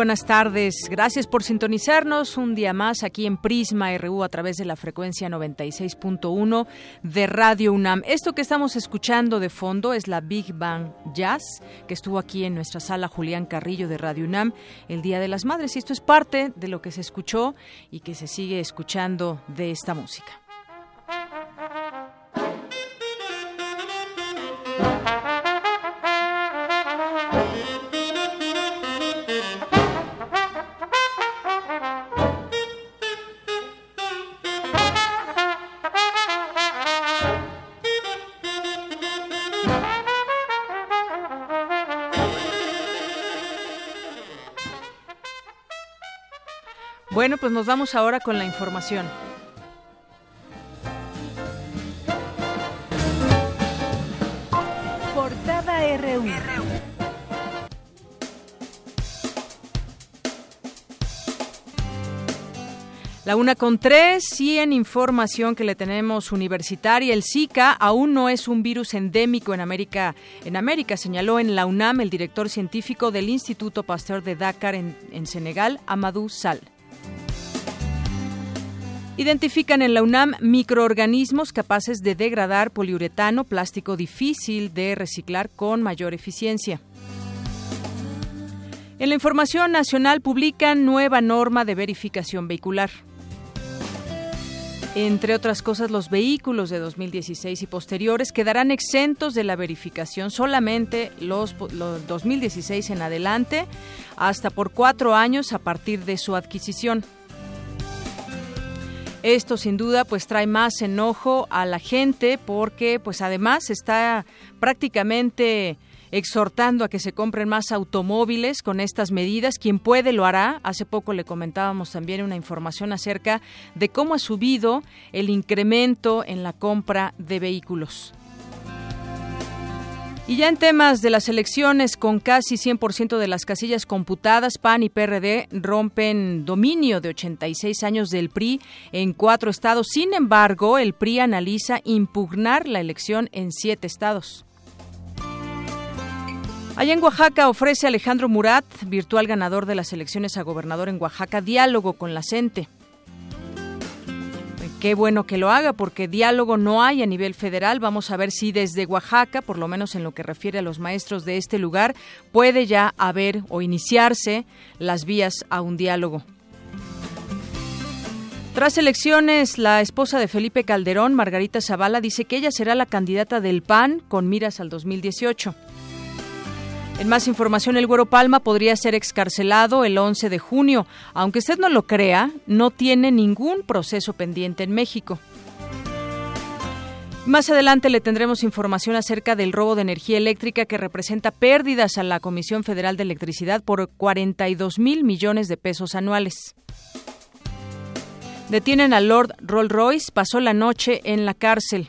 Buenas tardes. Gracias por sintonizarnos un día más aquí en Prisma RU a través de la frecuencia 96.1 de Radio UNAM. Esto que estamos escuchando de fondo es la Big Bang Jazz, que estuvo aquí en nuestra sala Julián Carrillo de Radio UNAM el Día de las Madres. Y esto es parte de lo que se escuchó y que se sigue escuchando de esta música. Bueno, pues nos vamos ahora con la información. Portada RU. La una con tres y en información que le tenemos universitaria, el Zika aún no es un virus endémico en América, en América, señaló en la UNAM el director científico del Instituto Pasteur de Dakar en, en Senegal, Amadou Sal. Identifican en la UNAM microorganismos capaces de degradar poliuretano, plástico difícil de reciclar con mayor eficiencia. En la información nacional publican nueva norma de verificación vehicular. Entre otras cosas, los vehículos de 2016 y posteriores quedarán exentos de la verificación solamente los, los 2016 en adelante, hasta por cuatro años a partir de su adquisición. Esto sin duda pues trae más enojo a la gente porque pues además está prácticamente exhortando a que se compren más automóviles con estas medidas. Quien puede lo hará. Hace poco le comentábamos también una información acerca de cómo ha subido el incremento en la compra de vehículos. Y ya en temas de las elecciones, con casi 100% de las casillas computadas, PAN y PRD rompen dominio de 86 años del PRI en cuatro estados. Sin embargo, el PRI analiza impugnar la elección en siete estados. Allá en Oaxaca ofrece Alejandro Murat, virtual ganador de las elecciones a gobernador en Oaxaca, diálogo con la CENTE. Qué bueno que lo haga porque diálogo no hay a nivel federal. Vamos a ver si desde Oaxaca, por lo menos en lo que refiere a los maestros de este lugar, puede ya haber o iniciarse las vías a un diálogo. Tras elecciones, la esposa de Felipe Calderón, Margarita Zavala, dice que ella será la candidata del PAN con miras al 2018. En más información, el Güero Palma podría ser excarcelado el 11 de junio. Aunque usted no lo crea, no tiene ningún proceso pendiente en México. Más adelante le tendremos información acerca del robo de energía eléctrica que representa pérdidas a la Comisión Federal de Electricidad por 42 mil millones de pesos anuales. Detienen a Lord Rolls Royce, pasó la noche en la cárcel.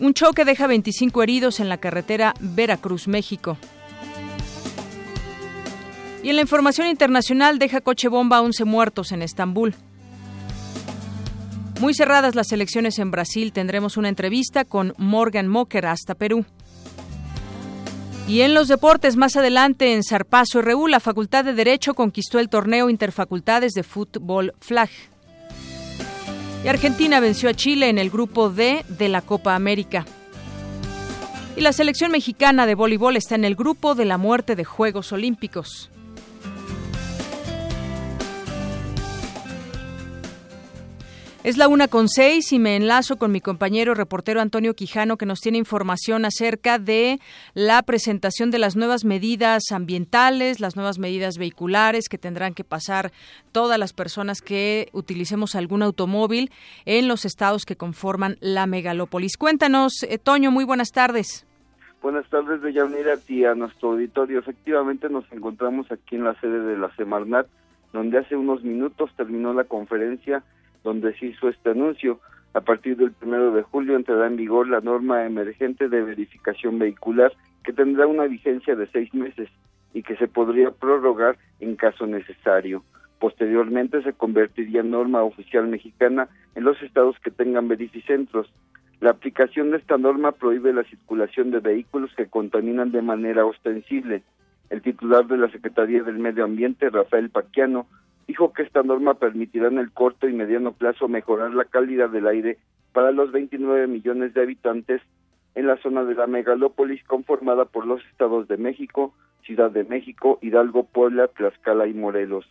Un choque deja 25 heridos en la carretera Veracruz, México. Y en la información internacional deja coche bomba a 11 muertos en Estambul. Muy cerradas las elecciones en Brasil, tendremos una entrevista con Morgan Mocker hasta Perú. Y en los deportes, más adelante en Zarpazo RU, la Facultad de Derecho conquistó el torneo Interfacultades de Fútbol Flag. Y Argentina venció a Chile en el grupo D de la Copa América. Y la selección mexicana de voleibol está en el grupo de la muerte de Juegos Olímpicos. Es la una con seis y me enlazo con mi compañero reportero Antonio Quijano que nos tiene información acerca de la presentación de las nuevas medidas ambientales, las nuevas medidas vehiculares que tendrán que pasar todas las personas que utilicemos algún automóvil en los estados que conforman la megalópolis. Cuéntanos, eh, Toño, muy buenas tardes. Buenas tardes, Deyanira, y a nuestro auditorio. Efectivamente, nos encontramos aquí en la sede de la Semarnat, donde hace unos minutos terminó la conferencia donde se hizo este anuncio. A partir del primero de julio entrará en vigor la norma emergente de verificación vehicular que tendrá una vigencia de seis meses y que se podría prorrogar en caso necesario. Posteriormente se convertiría en norma oficial mexicana en los estados que tengan verificentros. La aplicación de esta norma prohíbe la circulación de vehículos que contaminan de manera ostensible. El titular de la Secretaría del Medio Ambiente, Rafael Paquiano, dijo que esta norma permitirá en el corto y mediano plazo mejorar la calidad del aire para los 29 millones de habitantes en la zona de la megalópolis conformada por los estados de México, Ciudad de México, Hidalgo, Puebla, Tlaxcala y Morelos.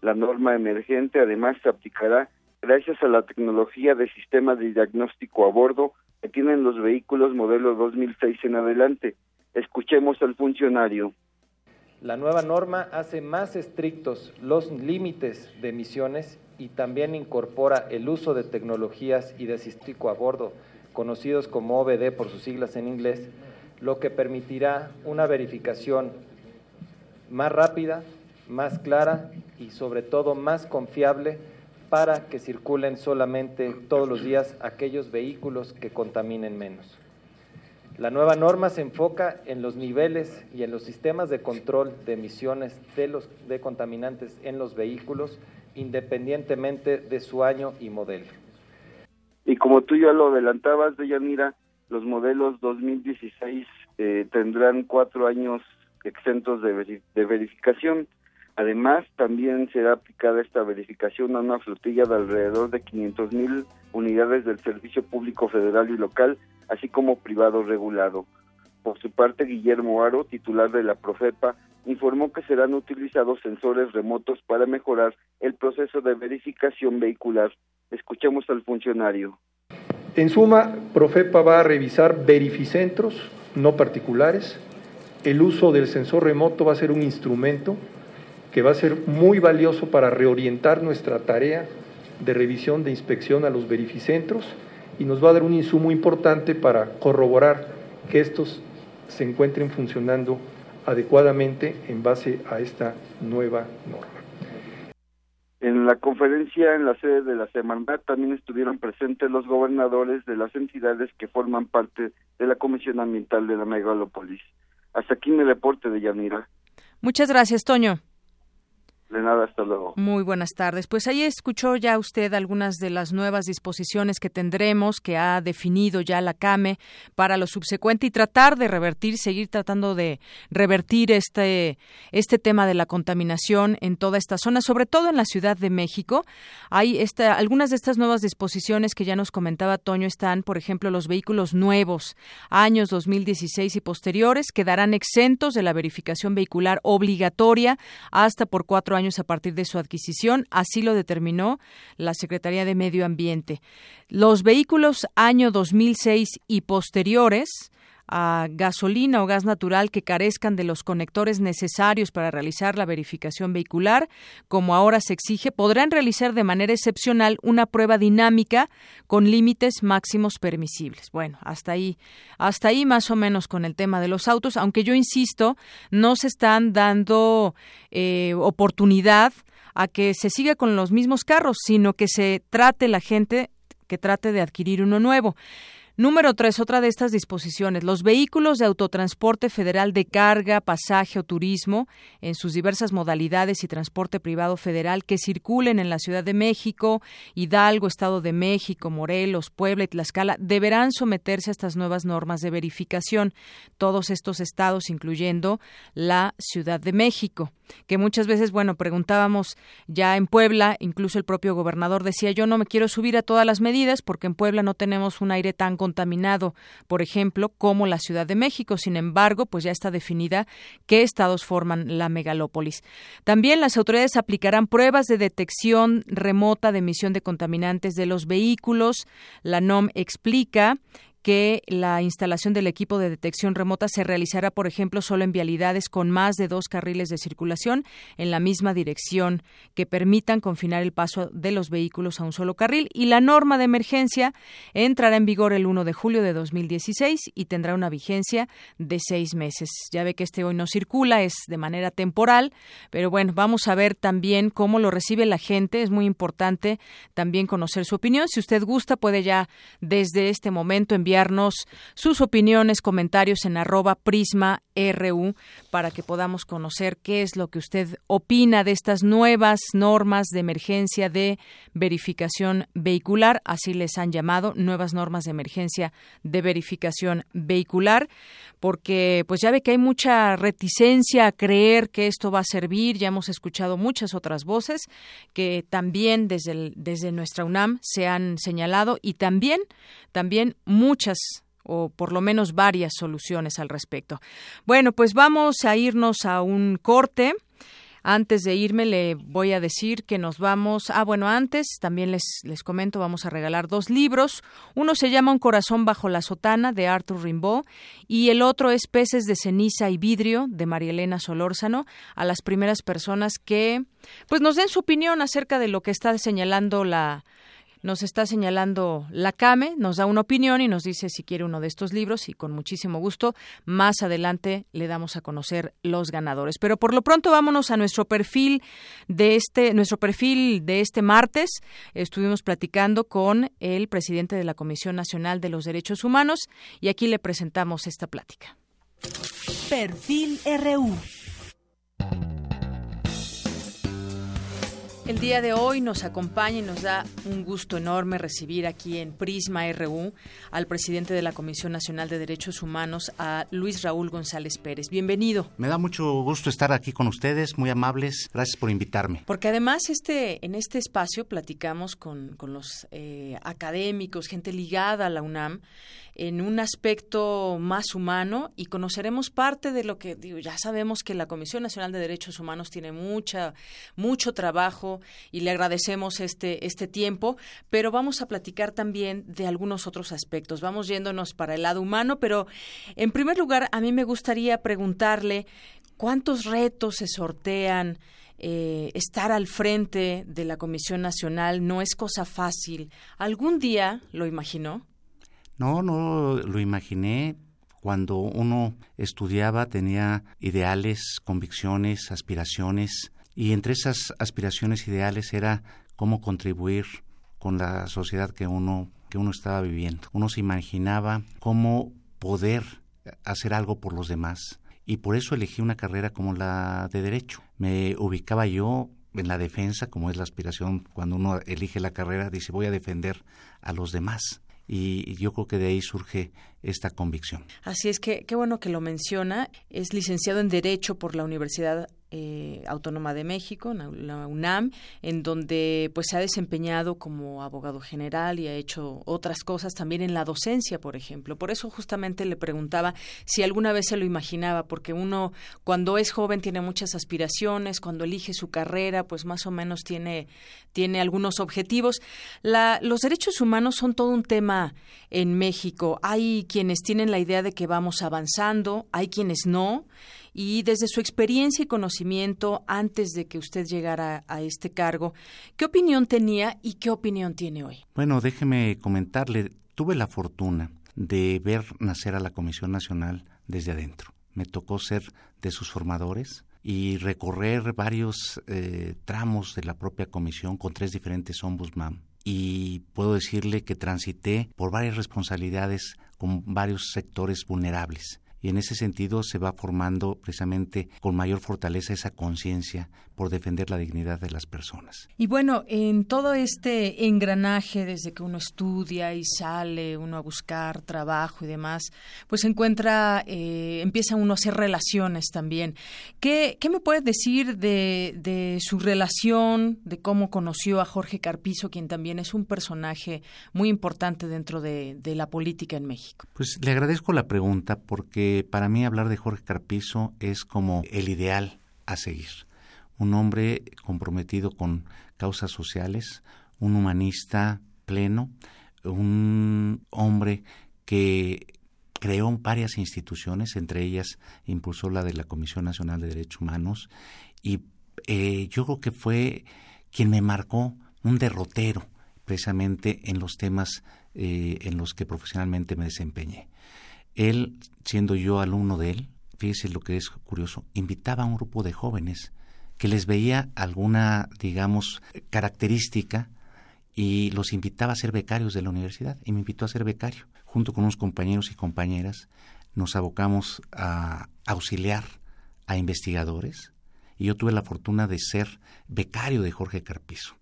La norma emergente además se aplicará gracias a la tecnología de sistema de diagnóstico a bordo que tienen los vehículos modelo 2006 en adelante. Escuchemos al funcionario. La nueva norma hace más estrictos los límites de emisiones y también incorpora el uso de tecnologías y de sistema a bordo, conocidos como OBD por sus siglas en inglés, lo que permitirá una verificación más rápida, más clara y sobre todo más confiable para que circulen solamente todos los días aquellos vehículos que contaminen menos. La nueva norma se enfoca en los niveles y en los sistemas de control de emisiones de, los, de contaminantes en los vehículos, independientemente de su año y modelo. Y como tú ya lo adelantabas, Deyanira, los modelos 2016 eh, tendrán cuatro años exentos de, de verificación. Además, también será aplicada esta verificación a una flotilla de alrededor de 500 mil unidades del Servicio Público Federal y Local así como privado regulado. Por su parte, Guillermo Aro, titular de la Profepa, informó que serán utilizados sensores remotos para mejorar el proceso de verificación vehicular. Escuchemos al funcionario. En suma, Profepa va a revisar verificentros no particulares. El uso del sensor remoto va a ser un instrumento que va a ser muy valioso para reorientar nuestra tarea de revisión de inspección a los verificentros y nos va a dar un insumo importante para corroborar que estos se encuentren funcionando adecuadamente en base a esta nueva norma. En la conferencia en la sede de la Semanat también estuvieron presentes los gobernadores de las entidades que forman parte de la Comisión Ambiental de la Megalópolis. Hasta aquí mi reporte de Yanira. Muchas gracias, Toño. De nada, hasta luego. Muy buenas tardes. Pues ahí escuchó ya usted algunas de las nuevas disposiciones que tendremos, que ha definido ya la CAME para lo subsecuente y tratar de revertir, seguir tratando de revertir este, este tema de la contaminación en toda esta zona, sobre todo en la Ciudad de México. Hay esta, algunas de estas nuevas disposiciones que ya nos comentaba Toño están, por ejemplo, los vehículos nuevos, años 2016 y posteriores, quedarán exentos de la verificación vehicular obligatoria hasta por cuatro años a partir de su adquisición, así lo determinó la Secretaría de Medio Ambiente. Los vehículos año 2006 y posteriores a gasolina o gas natural que carezcan de los conectores necesarios para realizar la verificación vehicular, como ahora se exige, podrán realizar de manera excepcional una prueba dinámica con límites máximos permisibles. Bueno, hasta ahí, hasta ahí más o menos con el tema de los autos, aunque yo insisto, no se están dando eh, oportunidad a que se siga con los mismos carros, sino que se trate la gente que trate de adquirir uno nuevo. Número tres, otra de estas disposiciones. Los vehículos de autotransporte federal de carga, pasaje o turismo en sus diversas modalidades y transporte privado federal que circulen en la Ciudad de México, Hidalgo, Estado de México, Morelos, Puebla y Tlaxcala deberán someterse a estas nuevas normas de verificación. Todos estos estados, incluyendo la Ciudad de México. Que muchas veces, bueno, preguntábamos ya en Puebla, incluso el propio gobernador decía, yo no me quiero subir a todas las medidas porque en Puebla no tenemos un aire tan contaminado, por ejemplo, como la Ciudad de México. Sin embargo, pues ya está definida qué estados forman la megalópolis. También las autoridades aplicarán pruebas de detección remota de emisión de contaminantes de los vehículos. La NOM explica que la instalación del equipo de detección remota se realizará, por ejemplo, solo en vialidades con más de dos carriles de circulación en la misma dirección que permitan confinar el paso de los vehículos a un solo carril. Y la norma de emergencia entrará en vigor el 1 de julio de 2016 y tendrá una vigencia de seis meses. Ya ve que este hoy no circula, es de manera temporal, pero bueno, vamos a ver también cómo lo recibe la gente. Es muy importante también conocer su opinión. Si usted gusta, puede ya desde este momento enviar sus opiniones, comentarios en arroba prisma RU para que podamos conocer qué es lo que usted opina de estas nuevas normas de emergencia de verificación vehicular, así les han llamado, nuevas normas de emergencia de verificación vehicular, porque pues ya ve que hay mucha reticencia a creer que esto va a servir, ya hemos escuchado muchas otras voces que también desde, desde nuestra UNAM se han señalado y también, también muchas o por lo menos varias soluciones al respecto. Bueno, pues vamos a irnos a un corte. Antes de irme le voy a decir que nos vamos. Ah, bueno, antes también les, les comento, vamos a regalar dos libros. Uno se llama Un corazón bajo la sotana de Arthur Rimbaud y el otro es Peces de ceniza y vidrio de María Elena Solórzano. A las primeras personas que pues nos den su opinión acerca de lo que está señalando la nos está señalando la CAME, nos da una opinión y nos dice si quiere uno de estos libros y con muchísimo gusto más adelante le damos a conocer los ganadores. Pero por lo pronto vámonos a nuestro perfil de este nuestro perfil de este martes. Estuvimos platicando con el presidente de la Comisión Nacional de los Derechos Humanos y aquí le presentamos esta plática. Perfil RU. El día de hoy nos acompaña y nos da un gusto enorme recibir aquí en Prisma RU al presidente de la Comisión Nacional de Derechos Humanos, a Luis Raúl González Pérez. Bienvenido. Me da mucho gusto estar aquí con ustedes, muy amables. Gracias por invitarme. Porque además este, en este espacio platicamos con, con los eh, académicos, gente ligada a la UNAM, en un aspecto más humano y conoceremos parte de lo que digo, ya sabemos que la Comisión Nacional de Derechos Humanos tiene mucha mucho trabajo y le agradecemos este este tiempo, pero vamos a platicar también de algunos otros aspectos. Vamos yéndonos para el lado humano, pero en primer lugar a mí me gustaría preguntarle cuántos retos se sortean eh, estar al frente de la Comisión Nacional no es cosa fácil. ¿Algún día lo imaginó? No, no lo imaginé. Cuando uno estudiaba tenía ideales, convicciones, aspiraciones, y entre esas aspiraciones ideales era cómo contribuir con la sociedad que uno que uno estaba viviendo. Uno se imaginaba cómo poder hacer algo por los demás y por eso elegí una carrera como la de derecho. Me ubicaba yo en la defensa, como es la aspiración cuando uno elige la carrera, dice voy a defender a los demás y yo creo que de ahí surge esta convicción. Así es que qué bueno que lo menciona. Es licenciado en Derecho por la Universidad eh, Autónoma de México, la UNAM, en donde pues se ha desempeñado como abogado general y ha hecho otras cosas también en la docencia, por ejemplo. Por eso justamente le preguntaba si alguna vez se lo imaginaba, porque uno cuando es joven tiene muchas aspiraciones, cuando elige su carrera, pues más o menos tiene tiene algunos objetivos. La, los derechos humanos son todo un tema en México. Hay quienes tienen la idea de que vamos avanzando, hay quienes no y desde su experiencia y conocimiento antes de que usted llegara a este cargo, ¿qué opinión tenía y qué opinión tiene hoy? Bueno, déjeme comentarle, tuve la fortuna de ver nacer a la Comisión Nacional desde adentro. Me tocó ser de sus formadores y recorrer varios eh, tramos de la propia comisión con tres diferentes ombudsman. Y puedo decirle que transité por varias responsabilidades con varios sectores vulnerables. Y en ese sentido se va formando precisamente con mayor fortaleza esa conciencia por defender la dignidad de las personas. Y bueno, en todo este engranaje, desde que uno estudia y sale uno a buscar trabajo y demás, pues encuentra, eh, empieza uno a hacer relaciones también. ¿Qué, qué me puedes decir de, de su relación, de cómo conoció a Jorge Carpizo, quien también es un personaje muy importante dentro de, de la política en México? Pues le agradezco la pregunta porque para mí hablar de Jorge Carpizo es como el ideal a seguir. Un hombre comprometido con causas sociales, un humanista pleno, un hombre que creó varias instituciones, entre ellas impulsó la de la Comisión Nacional de Derechos Humanos y eh, yo creo que fue quien me marcó un derrotero precisamente en los temas eh, en los que profesionalmente me desempeñé. Él, siendo yo alumno de él, fíjese lo que es curioso, invitaba a un grupo de jóvenes que les veía alguna, digamos, característica y los invitaba a ser becarios de la universidad y me invitó a ser becario. Junto con unos compañeros y compañeras nos abocamos a auxiliar a investigadores y yo tuve la fortuna de ser becario de Jorge Carpizo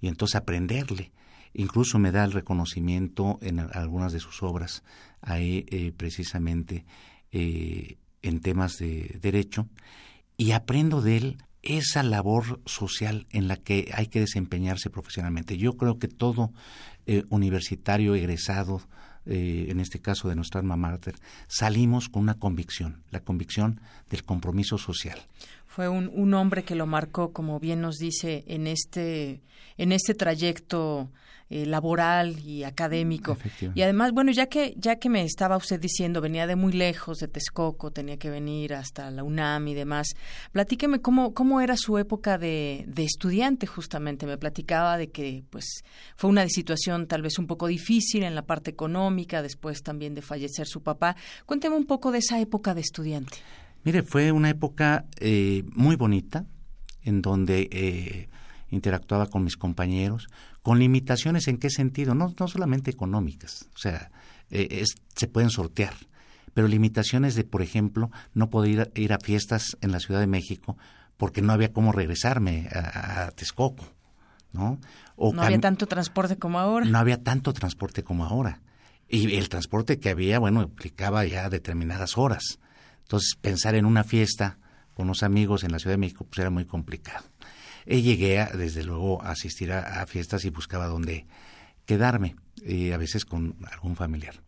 y entonces aprenderle incluso me da el reconocimiento en algunas de sus obras, ahí eh, precisamente eh, en temas de derecho, y aprendo de él esa labor social en la que hay que desempeñarse profesionalmente. Yo creo que todo eh, universitario egresado, en este caso de nuestra alma mater, salimos con una convicción, la convicción del compromiso social fue un, un, hombre que lo marcó, como bien nos dice, en este, en este trayecto eh, laboral y académico. Y además, bueno, ya que, ya que me estaba usted diciendo, venía de muy lejos, de Texcoco, tenía que venir hasta la UNAM y demás, platíqueme cómo, cómo era su época de, de estudiante, justamente. Me platicaba de que, pues, fue una situación tal vez un poco difícil en la parte económica, después también de fallecer su papá. Cuénteme un poco de esa época de estudiante. Mire, fue una época eh, muy bonita en donde eh, interactuaba con mis compañeros, con limitaciones en qué sentido, no, no solamente económicas, o sea, eh, se pueden sortear, pero limitaciones de, por ejemplo, no poder ir a, fiestas en la Ciudad de México porque no había cómo regresarme a, Texcoco, ¿no? O no había tanto transporte como ahora. No había tanto transporte como ahora. Y el transporte que había, bueno, implicaba ya determinadas horas. Entonces, pensar en una fiesta con unos amigos en la Ciudad de México pues era muy complicado. Y llegué, a, desde luego, a asistir a, fiestas y buscaba dónde quedarme, y a veces con algún familiar.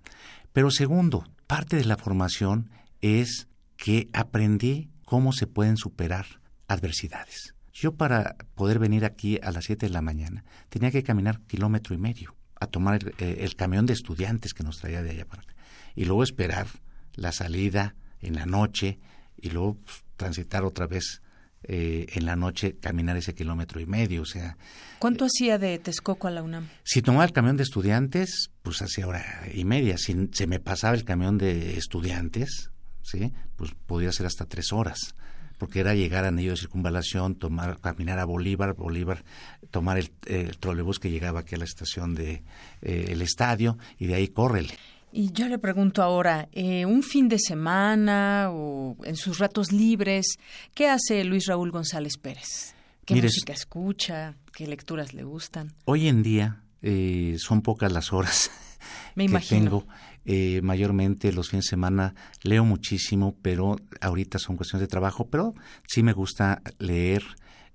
Pero segundo, parte de la formación es que aprendí cómo se pueden superar adversidades. Yo para poder venir aquí a las 7 de la mañana tenía que caminar kilómetro y medio a tomar el, eh, el camión de estudiantes que nos traía de allá para acá y luego esperar la salida en la noche y luego pues, transitar otra vez eh, en la noche, caminar ese kilómetro y medio, o sea... ¿Cuánto hacía de Texcoco a la UNAM? Si tomaba el camión de estudiantes, pues hacía hora y media. Si se me pasaba el camión de estudiantes, ¿sí? Pues podía ser hasta tres horas porque era llegar a Anillo de Circunvalación, tomar, caminar a Bolívar, Bolívar, tomar el, trolebús que llegaba aquí a la estación de eh, el estadio y de ahí córrele. Y yo le pregunto ahora, eh, un fin de semana o en sus ratos libres, ¿qué hace Luis Raúl González Pérez? ¿Qué música escucha? ¿Qué lecturas le gustan? Hoy en día eh, son pocas las horas Me que imagino. tengo. Eh, mayormente los fines de semana leo muchísimo, pero ahorita son cuestiones de trabajo, pero sí me gusta leer.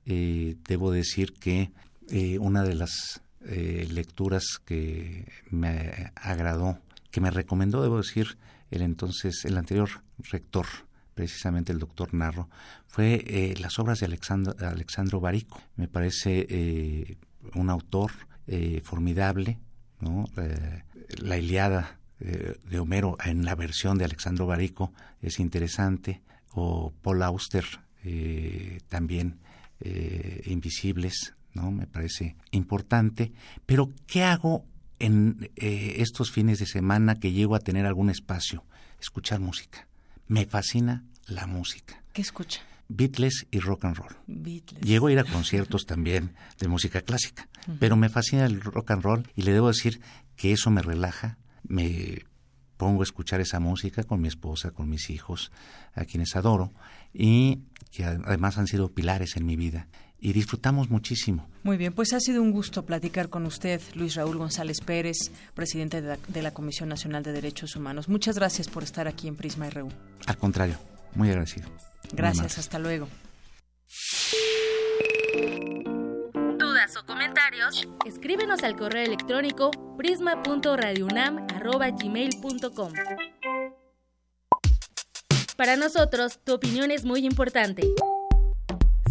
debo decir que una de las lecturas que me agradó que me recomendó, debo decir, el entonces, el anterior rector, precisamente el doctor Narro, fue eh, las obras de Alexandro, Alexandro Barico. Me parece eh, un autor eh, formidable, ¿no? la Iliada de Homero en la versión de Alexandro Barico es interesante, o Paul Auster también, Invisibles, ¿no? Me parece importante. Pero, ¿qué hago en eh, estos fines de semana que llego a tener algún espacio, escuchar música. Me fascina la música. ¿Qué escucha? Beatles y rock and roll. Llego a ir a conciertos también de música clásica, pero me fascina el rock and roll y le debo decir que eso me relaja, me pongo a escuchar esa música con mi esposa, con mis hijos, a quienes adoro, y que además han sido pilares en mi vida y disfrutamos muchísimo. Muy bien, pues ha sido un gusto platicar con usted, Luis Raúl González Pérez, presidente de la, Comisión Nacional de Derechos Humanos. Muchas gracias por estar aquí en Prisma RU. Al contrario, muy agradecido. Gracias, hasta luego. ¿Dudas o comentarios? Escríbenos al correo electrónico prisma.radiounam@gmail.com. Para nosotros, tu opinión es muy importante.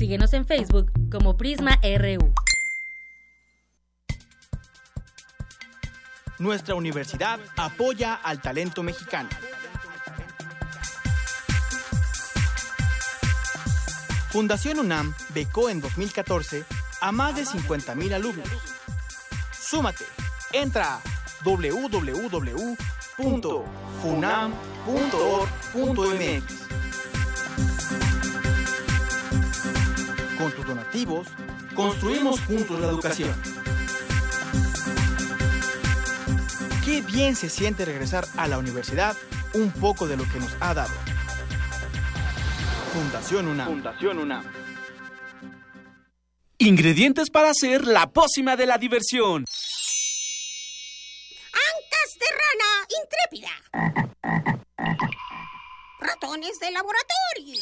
Síguenos en Facebook como Prisma RU. Nuestra universidad apoya al talento mexicano. Fundación UNAM becó en 2014 a más de 50.000 alumnos. Súmate, entra a www.funam.org.mx Con tus donativos, construimos juntos la educación. Qué bien se siente regresar a la universidad un poco de lo que nos ha dado. Fundación UNAM. Fundación UNAM. Ingredientes para hacer la pócima de la diversión. Ancas de rana intrépida. Ratones de laboratorio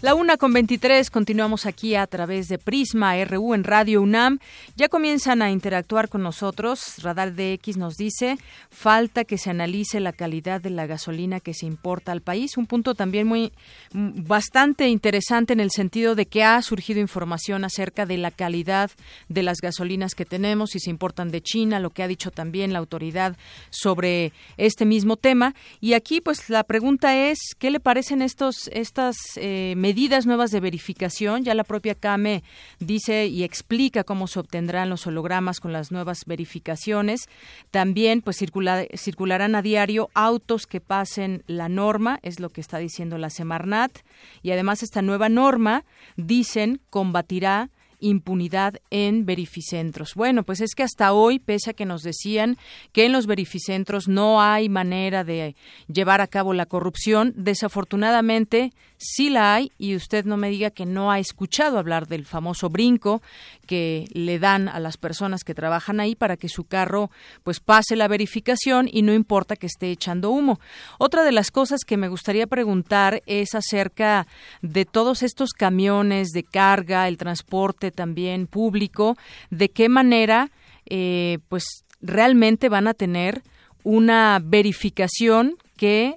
La una con 23, continuamos aquí a través de Prisma RU en Radio UNAM. Ya comienzan a interactuar con nosotros. Radar DX nos dice, falta que se analice la calidad de la gasolina que se importa al país. Un punto también muy bastante interesante en el sentido de que ha surgido información acerca de la calidad de las gasolinas que tenemos, si se importan de China, lo que ha dicho también la autoridad sobre este mismo tema. Y aquí, pues, la pregunta es, ¿qué le parecen estos, estas eh, medidas nuevas de verificación. Ya la propia CAME dice y explica cómo se obtendrán los hologramas con las nuevas verificaciones. También pues circularán a diario autos que pasen la norma, es lo que está diciendo la Semarnat. Y además esta nueva norma, dicen, combatirá impunidad en verificentros. Bueno, pues es que hasta hoy, pese a que nos decían que en los verificentros no hay manera de llevar a cabo la corrupción, desafortunadamente sí la hay y usted no me diga que no ha escuchado hablar del famoso brinco que le dan a las personas que trabajan ahí para que su carro pues pase la verificación y no importa que esté echando humo. Otra de las cosas que me gustaría preguntar es acerca de todos estos camiones de carga, el transporte también público, de qué manera eh, pues realmente van a tener una verificación que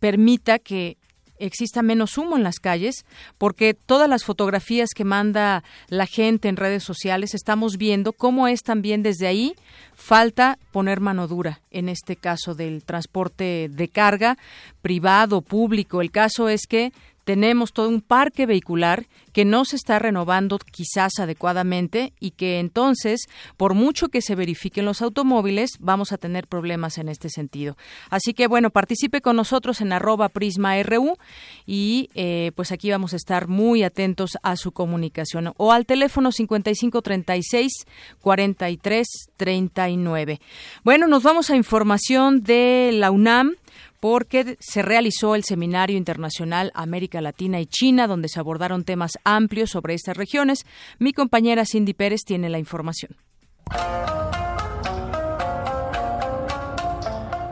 permita que exista menos humo en las calles, porque todas las fotografías que manda la gente en redes sociales estamos viendo cómo es también desde ahí falta poner mano dura en este caso del transporte de carga privado, público. El caso es que tenemos todo un parque vehicular que no se está renovando quizás adecuadamente y que entonces, por mucho que se verifiquen los automóviles, vamos a tener problemas en este sentido. Así que bueno, participe con nosotros en arroba prisma.ru y eh, pues aquí vamos a estar muy atentos a su comunicación o al teléfono 5536 4339. Bueno, nos vamos a información de la UNAM porque se realizó el Seminario Internacional América Latina y China, donde se abordaron temas amplios sobre estas regiones. Mi compañera Cindy Pérez tiene la información.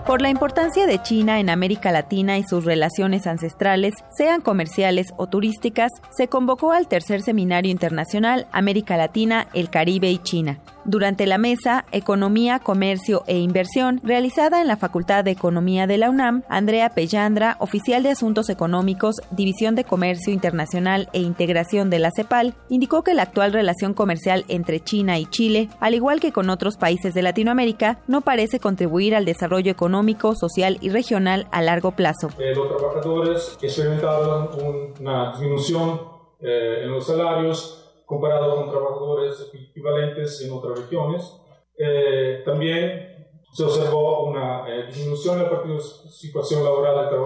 Por la importancia de China en América Latina y sus relaciones ancestrales, sean comerciales o turísticas, se convocó al tercer Seminario Internacional América Latina, el Caribe y China. Durante la mesa Economía, Comercio e Inversión, realizada en la Facultad de Economía de la UNAM, Andrea Pellandra, oficial de Asuntos Económicos, División de Comercio Internacional e Integración de la CEPAL, indicó que la actual relación comercial entre China y Chile, al igual que con otros países de Latinoamérica, no parece contribuir al desarrollo económico, social y regional a largo plazo. Eh, los trabajadores experimentaron una disminución eh, en los salarios comparado con trabajadores equivalentes en otras regiones. Eh, también se observó una eh, disminución de la participación laboral de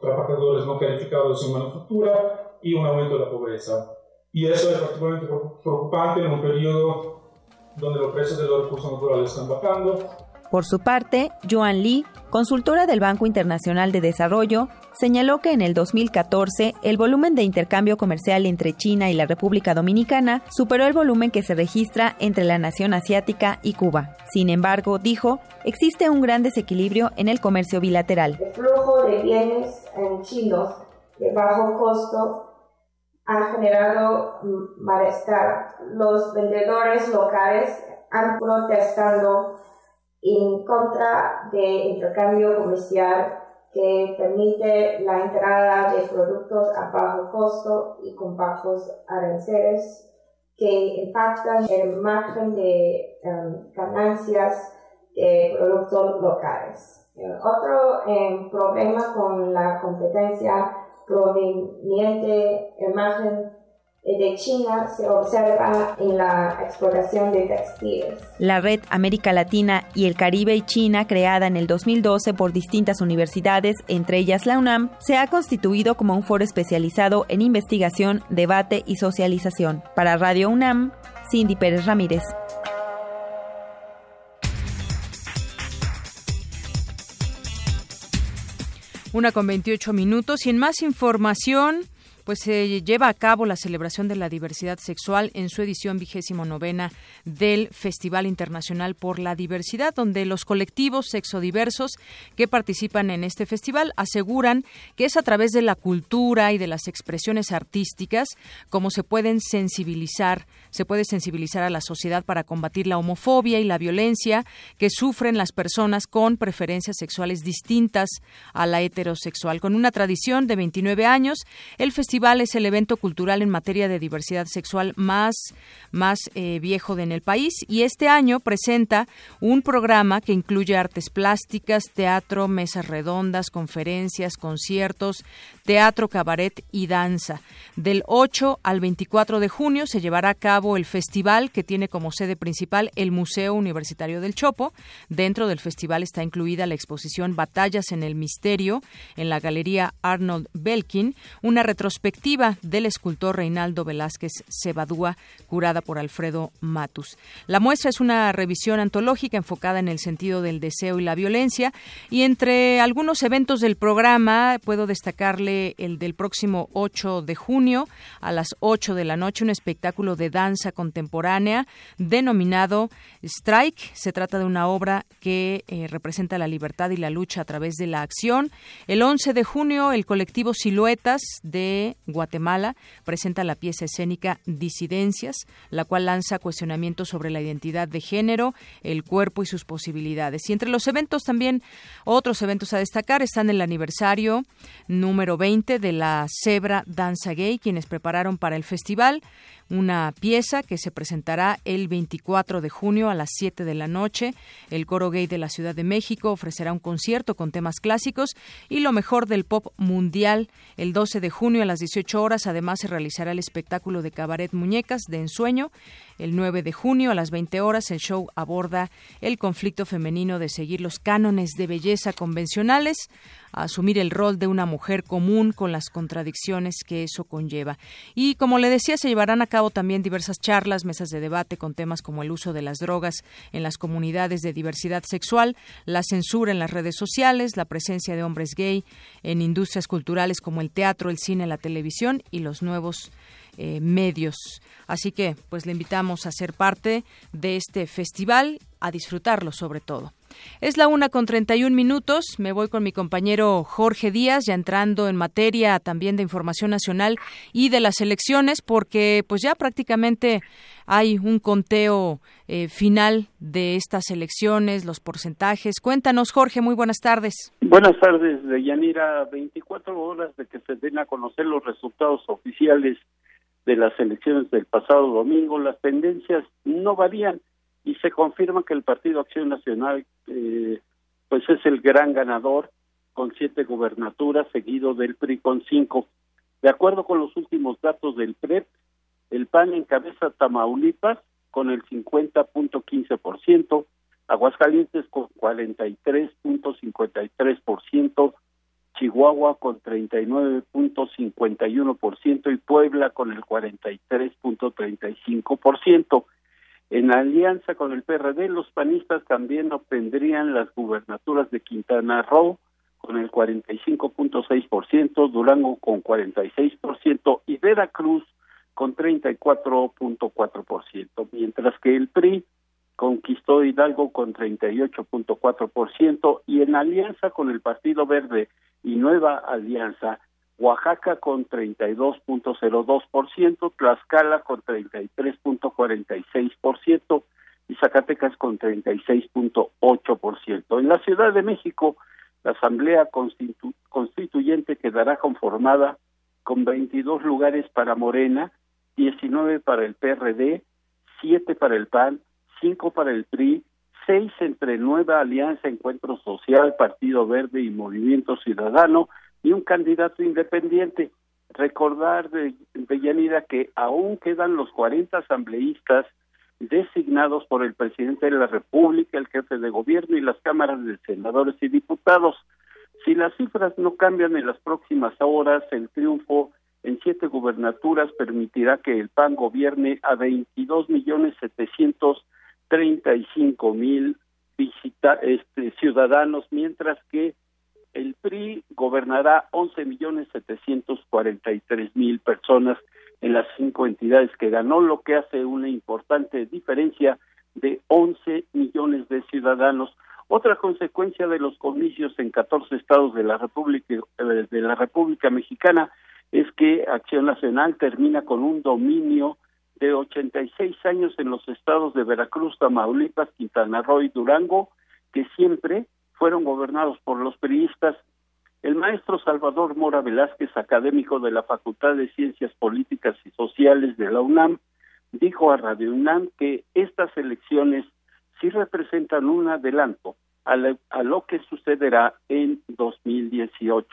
trabajadores no calificados en manufactura y un aumento de la pobreza. Y eso es particularmente preocupante en un periodo donde los precios de los recursos naturales están bajando por su parte, Joan Lee, consultora del Banco Internacional de Desarrollo, señaló que en el 2014 el volumen de intercambio comercial entre China y la República Dominicana superó el volumen que se registra entre la nación asiática y Cuba. Sin embargo, dijo, existe un gran desequilibrio en el comercio bilateral. El flujo de bienes chinos de bajo costo ha generado malestar. Los vendedores locales han protestado en contra de intercambio comercial que permite la entrada de productos a bajo costo y con bajos aranceles que impactan el margen de um, ganancias de productos locales. otro um, problema con la competencia proveniente el margen de China se observa en la exploración de textiles. La red América Latina y el Caribe y China, creada en el 2012 por distintas universidades, entre ellas la UNAM, se ha constituido como un foro especializado en investigación, debate y socialización. Para Radio UNAM, Cindy Pérez Ramírez. Una con 28 minutos y en más información pues se lleva a cabo la celebración de la diversidad sexual en su edición vigésimo novena del Festival Internacional por la Diversidad, donde los colectivos sexodiversos que participan en este festival aseguran que es a través de la cultura y de las expresiones artísticas como se pueden sensibilizar, se puede sensibilizar a la sociedad para combatir la homofobia y la violencia que sufren las personas con preferencias sexuales distintas a la heterosexual. Con una tradición de 29 años, el festival es el evento cultural en materia de diversidad sexual más, más eh, viejo de en el país y este año presenta un programa que incluye artes plásticas, teatro, mesas redondas, conferencias, conciertos, teatro, cabaret y danza. Del 8 al 24 de junio se llevará a cabo el festival que tiene como sede principal el Museo Universitario del Chopo. Dentro del festival está incluida la exposición Batallas en el Misterio en la Galería Arnold Belkin, una retrospectiva del escultor Reinaldo Velázquez Cebadúa, curada por Alfredo Matus. La muestra es una revisión antológica enfocada en el sentido del deseo y la violencia, y entre algunos eventos del programa puedo destacarle el del próximo 8 de junio a las 8 de la noche, un espectáculo de danza contemporánea denominado Strike. Se trata de una obra que eh, representa la libertad y la lucha a través de la acción. El 11 de junio, el colectivo Siluetas de Guatemala, presenta la pieza escénica Disidencias, la cual lanza cuestionamientos sobre la identidad de género, el cuerpo y sus posibilidades. Y entre los eventos también, otros eventos a destacar están el aniversario número 20 de la Zebra Danza Gay, quienes prepararon para el festival una pieza que se presentará el 24 de junio a las 7 de la noche. El Coro Gay de la Ciudad de México ofrecerá un concierto con temas clásicos y lo mejor del pop mundial. El 12 de junio a las 18 horas además se realizará el espectáculo de cabaret Muñecas de Ensueño. El 9 de junio a las 20 horas el show aborda el conflicto femenino de seguir los cánones de belleza convencionales asumir el rol de una mujer común con las contradicciones que eso conlleva. Y como le decía, se llevarán a cabo también diversas charlas, mesas de debate con temas como el uso de las drogas en las comunidades de diversidad sexual, la censura en las redes sociales, la presencia de hombres gay en industrias culturales como el teatro, el cine, la televisión y los nuevos eh, medios. Así que, pues le invitamos a ser parte de este festival, a disfrutarlo sobre todo. Es la una con 31 minutos. Me voy con mi compañero Jorge Díaz, ya entrando en materia también de información nacional y de las elecciones, porque pues ya prácticamente hay un conteo eh, final de estas elecciones, los porcentajes. Cuéntanos, Jorge, muy buenas tardes. Buenas tardes, Yanira. 24 horas de que se den a conocer los resultados oficiales de las elecciones del pasado domingo. Las tendencias no varían y se confirma que el Partido Acción Nacional eh, pues es el gran ganador con siete gubernaturas, seguido del PRI con cinco. De acuerdo con los últimos datos del PREP, el PAN encabeza Tamaulipas con el 50.15%, Aguascalientes con 43.53%, Chihuahua con 39.51% y Puebla con el 43.35%. En alianza con el PRD, los panistas también obtendrían las gubernaturas de Quintana Roo con el 45.6%, Durango con 46% y Veracruz con 34.4%, mientras que el PRI conquistó Hidalgo con 38.4% y en alianza con el Partido Verde y Nueva Alianza Oaxaca con 32.02%, Tlaxcala con 33.46% y Zacatecas con 36.8%. En la Ciudad de México, la Asamblea Constituyente quedará conformada con 22 lugares para Morena, 19 para el PRD, 7 para el PAN, 5 para el PRI, 6 entre Nueva Alianza Encuentro Social, Partido Verde y Movimiento Ciudadano, y un candidato independiente. Recordar de, de que aún quedan los 40 asambleístas designados por el presidente de la República, el jefe de gobierno y las cámaras de senadores y diputados. Si las cifras no cambian en las próximas horas, el triunfo en siete gubernaturas permitirá que el PAN gobierne a 22 millones 735 mil este, ciudadanos, mientras que el PRI gobernará 11 millones 743 mil personas en las cinco entidades que ganó, lo que hace una importante diferencia de 11 millones de ciudadanos. Otra consecuencia de los comicios en 14 estados de la República eh, de la República Mexicana es que Acción Nacional termina con un dominio de 86 años en los estados de Veracruz, Tamaulipas, Quintana Roo y Durango, que siempre fueron gobernados por los periodistas. El maestro Salvador Mora Velázquez, académico de la Facultad de Ciencias Políticas y Sociales de la UNAM, dijo a Radio UNAM que estas elecciones sí representan un adelanto a, a lo que sucederá en 2018.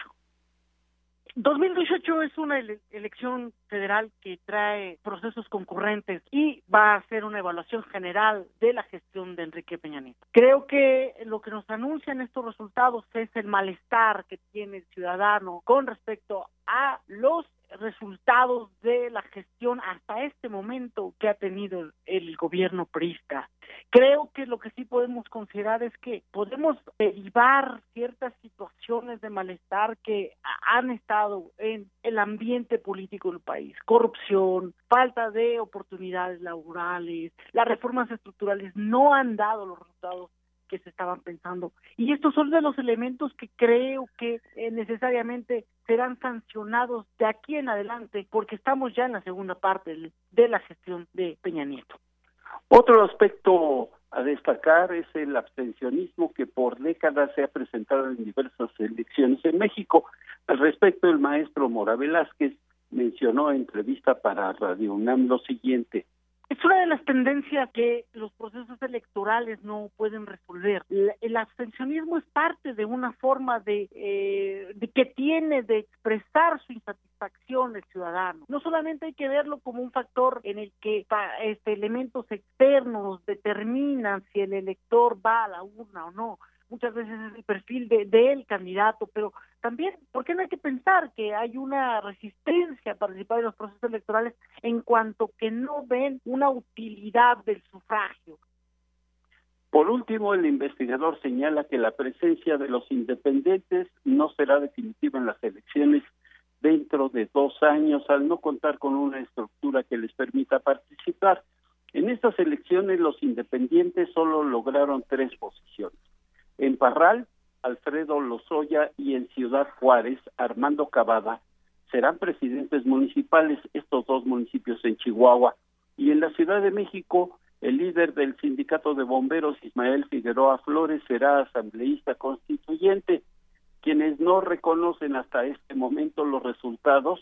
2018 es una elección federal que trae procesos concurrentes y va a hacer una evaluación general de la gestión de Enrique Peña Nieto. Creo que lo que nos anuncian estos resultados es el malestar que tiene el ciudadano con respecto a los resultados de la gestión hasta este momento que ha tenido el gobierno priista. Creo que lo que sí podemos considerar es que podemos derivar ciertas situaciones de malestar que han estado en el ambiente político del país. Corrupción, falta de oportunidades laborales, las reformas estructurales no han dado los resultados que se estaban pensando. Y estos son de los elementos que creo que eh, necesariamente serán sancionados de aquí en adelante, porque estamos ya en la segunda parte de la gestión de Peña Nieto. Otro aspecto a destacar es el abstencionismo que por décadas se ha presentado en diversas elecciones en México. Al respecto, el maestro Mora Velázquez mencionó en entrevista para Radio UNAM lo siguiente. Es una de las tendencias que los procesos electorales no pueden resolver. El abstencionismo es parte de una forma de, eh, de que tiene de expresar su insatisfacción el ciudadano. No solamente hay que verlo como un factor en el que este, elementos externos determinan si el elector va a la urna o no, muchas veces es el perfil de, del candidato, pero también, ¿por qué no hay que pensar que hay una resistencia a participar en los procesos electorales en cuanto que no ven una utilidad del sufragio? Por último, el investigador señala que la presencia de los independientes no será definitiva en las elecciones dentro de dos años al no contar con una estructura que les permita participar. En estas elecciones los independientes solo lograron tres posiciones En Parral, Alfredo Lozoya y en Ciudad Juárez, Armando Cavada, serán presidentes municipales, estos dos municipios en Chihuahua. Y en la Ciudad de México, el líder del sindicato de bomberos, Ismael Figueroa Flores, será asambleísta constituyente. Quienes no reconocen hasta este momento los resultados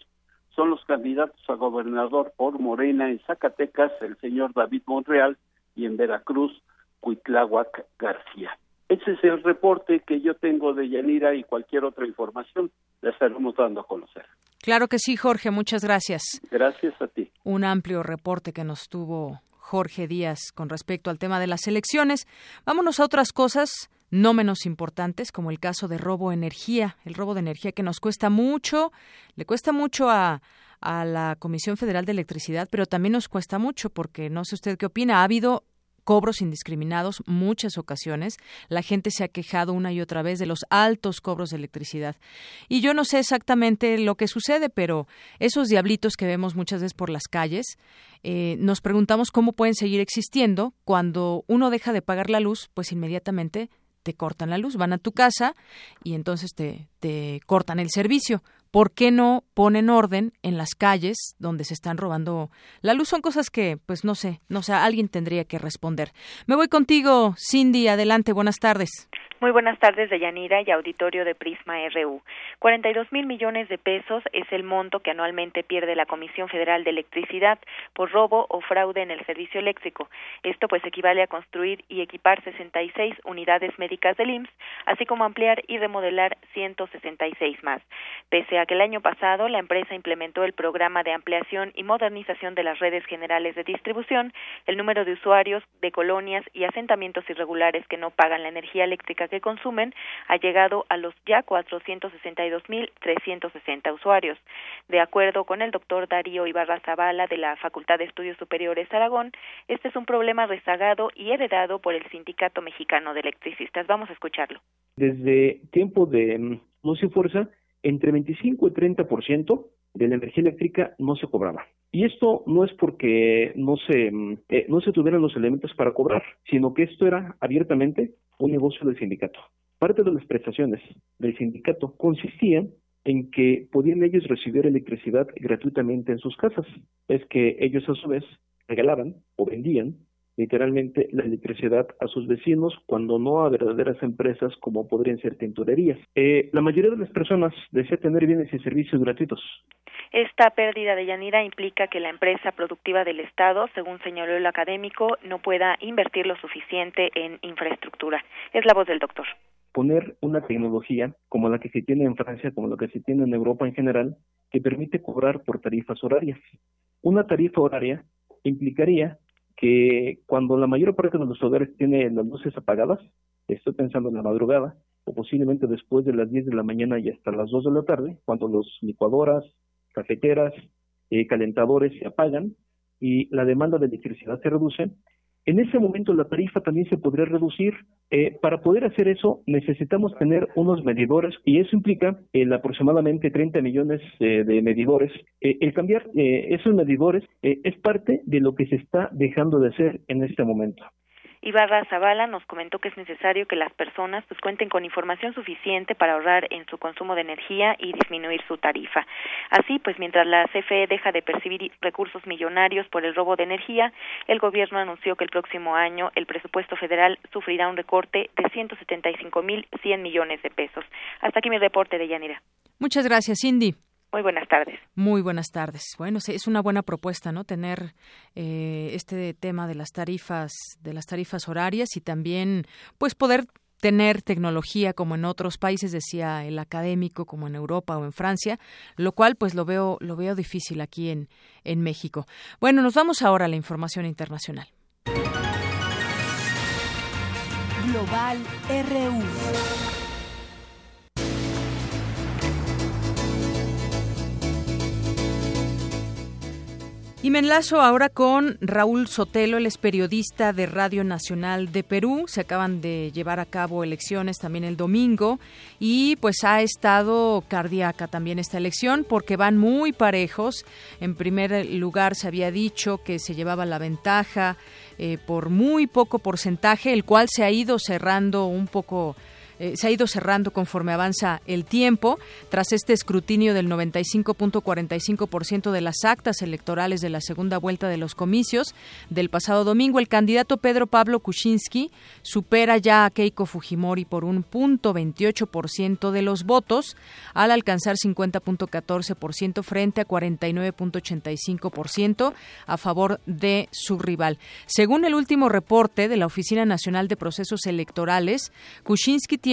son los candidatos a gobernador por Morena en Zacatecas, el señor David Monreal, y en Veracruz, Cuitláhuac García. Ese es el reporte que yo tengo de Yanira y cualquier otra información la estaremos dando a conocer. Claro que sí, Jorge, muchas gracias. Gracias a ti. Un amplio reporte que nos tuvo Jorge Díaz con respecto al tema de las elecciones. Vámonos a otras cosas no menos importantes, como el caso de robo de energía, el robo de energía que nos cuesta mucho, le cuesta mucho a, a la Comisión Federal de Electricidad, pero también nos cuesta mucho porque no sé usted qué opina, ha habido cobros indiscriminados muchas ocasiones. La gente se ha quejado una y otra vez de los altos cobros de electricidad. Y yo no sé exactamente lo que sucede, pero esos diablitos que vemos muchas veces por las calles, eh, nos preguntamos cómo pueden seguir existiendo cuando uno deja de pagar la luz, pues inmediatamente te cortan la luz, van a tu casa y entonces te, te cortan el servicio. ¿Por qué no ponen orden en las calles donde se están robando la luz? Son cosas que, pues no sé, no sé, alguien tendría que responder. Me voy contigo, Cindy, adelante, buenas tardes. Muy buenas tardes, Deyanira y auditorio de Prisma RU. 42 mil millones de pesos es el monto que anualmente pierde la Comisión Federal de Electricidad por robo o fraude en el servicio eléctrico. Esto pues equivale a construir y equipar 66 unidades médicas del IMSS, así como ampliar y remodelar 166 más. Pese a que el año pasado la empresa implementó el programa de ampliación y modernización de las redes generales de distribución, el número de usuarios de colonias y asentamientos irregulares que no pagan la energía eléctrica que consumen ha llegado a los ya 462.360 usuarios. De acuerdo con el doctor Darío Ibarra Zavala de la Facultad de Estudios Superiores Aragón, este es un problema rezagado y heredado por el Sindicato Mexicano de Electricistas. Vamos a escucharlo. Desde tiempo de mm, no se fuerza, entre 25 y 30% de la energía eléctrica no se cobraba. Y esto no es porque no se, eh, no se tuvieran los elementos para cobrar, sino que esto era abiertamente un negocio del sindicato. Parte de las prestaciones del sindicato consistían en que podían ellos recibir electricidad gratuitamente en sus casas. Es que ellos a su vez regalaban o vendían literalmente la electricidad a sus vecinos cuando no a verdaderas empresas como podrían ser tintorerías. Eh, la mayoría de las personas desea tener bienes y servicios gratuitos. Esta pérdida de Yanira implica que la empresa productiva del Estado, según señaló el académico, no pueda invertir lo suficiente en infraestructura. Es la voz del doctor. Poner una tecnología como la que se tiene en Francia, como la que se tiene en Europa en general, que permite cobrar por tarifas horarias. Una tarifa horaria implicaría que cuando la mayor parte de los hogares tiene las luces apagadas, estoy pensando en la madrugada, o posiblemente después de las 10 de la mañana y hasta las 2 de la tarde, cuando las licuadoras, cafeteras, eh, calentadores se apagan y la demanda de electricidad se reduce, en ese momento la tarifa también se podría reducir. Eh, para poder hacer eso necesitamos tener unos medidores y eso implica el aproximadamente 30 millones eh, de medidores. Eh, el cambiar esos medidores es parte de lo que se está dejando de hacer en este momento. Ibarra Zavala nos comentó que es necesario que las personas pues cuenten con información suficiente para ahorrar en su consumo de energía y disminuir su tarifa. Así, pues mientras la CFE deja de percibir recursos millonarios por el robo de energía, el gobierno anunció que el próximo año el presupuesto federal sufrirá un recorte de 175.100 millones de pesos. Hasta aquí mi reporte de Yanira. Muchas gracias, Cindy. Muy buenas tardes. Muy buenas tardes. Bueno, es una buena propuesta, ¿no? Tener eh, este tema de las tarifas, de las tarifas horarias y también, pues, poder tener tecnología como en otros países, decía el académico, como en Europa o en Francia, lo cual, pues, lo veo, lo veo difícil aquí en, en México. Bueno, nos vamos ahora a la información internacional. Global RU. Y me enlazo ahora con Raúl Sotelo, él es periodista de Radio Nacional de Perú. Se acaban de llevar a cabo elecciones también el domingo y pues ha estado cardíaca también esta elección porque van muy parejos. En primer lugar se había dicho que se llevaba la ventaja eh, por muy poco porcentaje, el cual se ha ido cerrando un poco eh, se ha ido cerrando conforme avanza el tiempo. Tras este escrutinio del 95.45% de las actas electorales de la segunda vuelta de los comicios del pasado domingo, el candidato Pedro Pablo Kuczynski supera ya a Keiko Fujimori por un punto 28% de los votos, al alcanzar 50.14% frente a 49.85% a favor de su rival. Según el último reporte de la Oficina Nacional de Procesos Electorales, Kuczynski tiene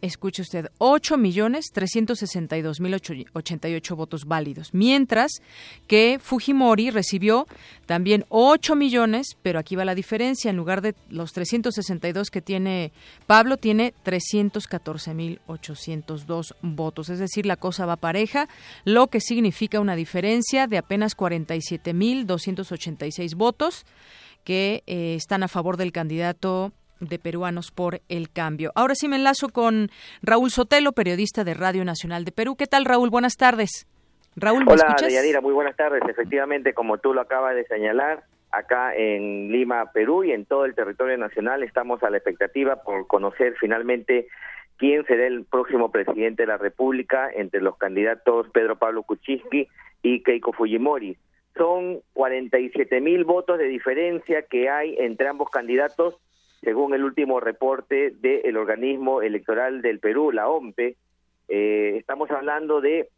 escuche usted, 8.362.088 votos válidos, mientras que Fujimori recibió también 8 millones, pero aquí va la diferencia, en lugar de los 362 que tiene Pablo, tiene 314.802 votos, es decir, la cosa va pareja, lo que significa una diferencia de apenas 47.286 votos que eh, están a favor del candidato de Peruanos por el Cambio. Ahora sí me enlazo con Raúl Sotelo, periodista de Radio Nacional de Perú. ¿Qué tal, Raúl? Buenas tardes. Raúl, ¿me Hola, Deyanira, muy buenas tardes. Efectivamente, como tú lo acabas de señalar, acá en Lima, Perú y en todo el territorio nacional estamos a la expectativa por conocer finalmente quién será el próximo presidente de la República entre los candidatos Pedro Pablo Kuczynski y Keiko Fujimori. Son 47 mil votos de diferencia que hay entre ambos candidatos según el último reporte del organismo electoral del Perú, la OMPE, eh, estamos hablando de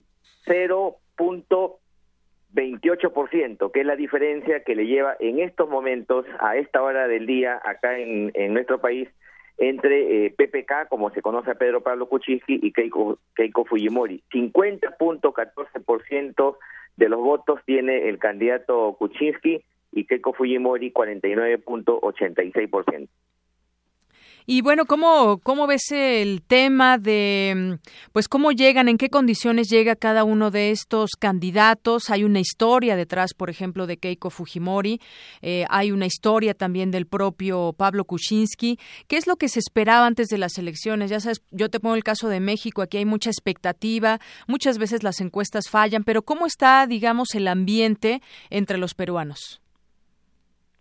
0.28%, que es la diferencia que le lleva en estos momentos, a esta hora del día, acá en, nuestro país, entre eh, PPK, como se conoce a Pedro Pablo Kuczynski, y Keiko, Keiko Fujimori. 50.14% de los votos tiene el candidato Kuczynski y Keiko Fujimori 49.86%. Y bueno, ¿cómo, ¿cómo ves el tema de, mm, pues, cómo llegan, en qué condiciones llega cada uno de estos candidatos? Hay una historia detrás, por ejemplo, de Keiko Fujimori, eh, hay una historia también del propio Pablo Kuczynski. ¿Qué es lo que se esperaba antes de las elecciones? Ya sabes, yo te pongo el caso de México, aquí hay mucha expectativa, muchas veces las encuestas fallan, pero ¿cómo está, digamos, el ambiente entre los peruanos?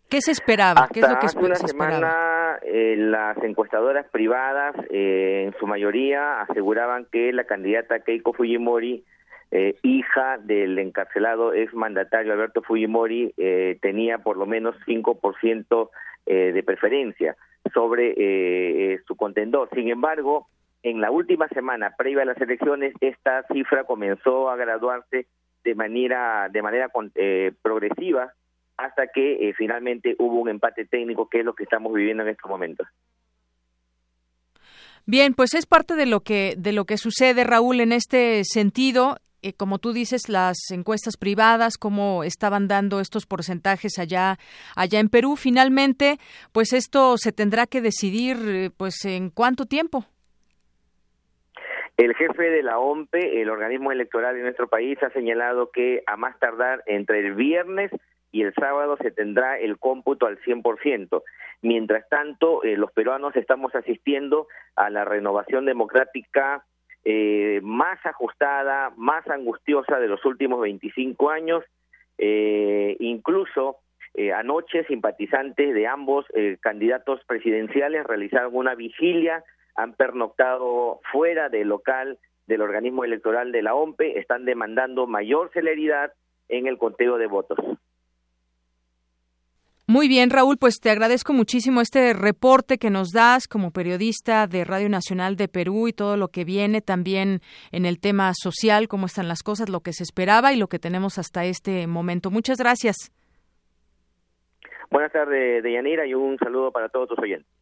¿Qué se esperaba? ¿Qué es lo que hace una semana eh, las encuestadoras privadas eh, en su mayoría aseguraban que la candidata Keiko Fujimori, eh, hija del encarcelado ex mandatario Alberto Fujimori, tenía por lo menos 5% de preferencia sobre su contendor. Sin embargo, en la última semana previa a las elecciones, esta cifra comenzó a graduarse de manera, de manera progresiva hasta que eh, finalmente hubo un empate técnico, que es lo que estamos viviendo en estos momentos. Bien, pues es parte de lo que de lo que sucede, Raúl, en este sentido. Eh, como tú dices, las encuestas privadas, cómo estaban dando estos porcentajes allá, allá en Perú. Finalmente, pues esto se tendrá que decidir, eh, pues, en cuánto tiempo. El jefe de la OMPE, el organismo electoral de nuestro país, ha señalado que a más tardar entre el viernes y el sábado se tendrá el cómputo al 100%. Mientras tanto, eh, los peruanos estamos asistiendo a la renovación democrática eh, más ajustada, más angustiosa de los últimos 25 años. Eh, incluso anoche simpatizantes de ambos candidatos presidenciales realizaron una vigilia, han pernoctado fuera del local del organismo electoral de la OMPE, están demandando mayor celeridad en el conteo de votos. Muy bien, Raúl, pues te agradezco muchísimo este reporte que nos das como periodista de Radio Nacional de Perú y todo lo que viene también en el tema social, cómo están las cosas, lo que se esperaba y lo que tenemos hasta este momento. Muchas gracias. Buenas tardes, Deyanira, y un saludo para todos tus oyentes.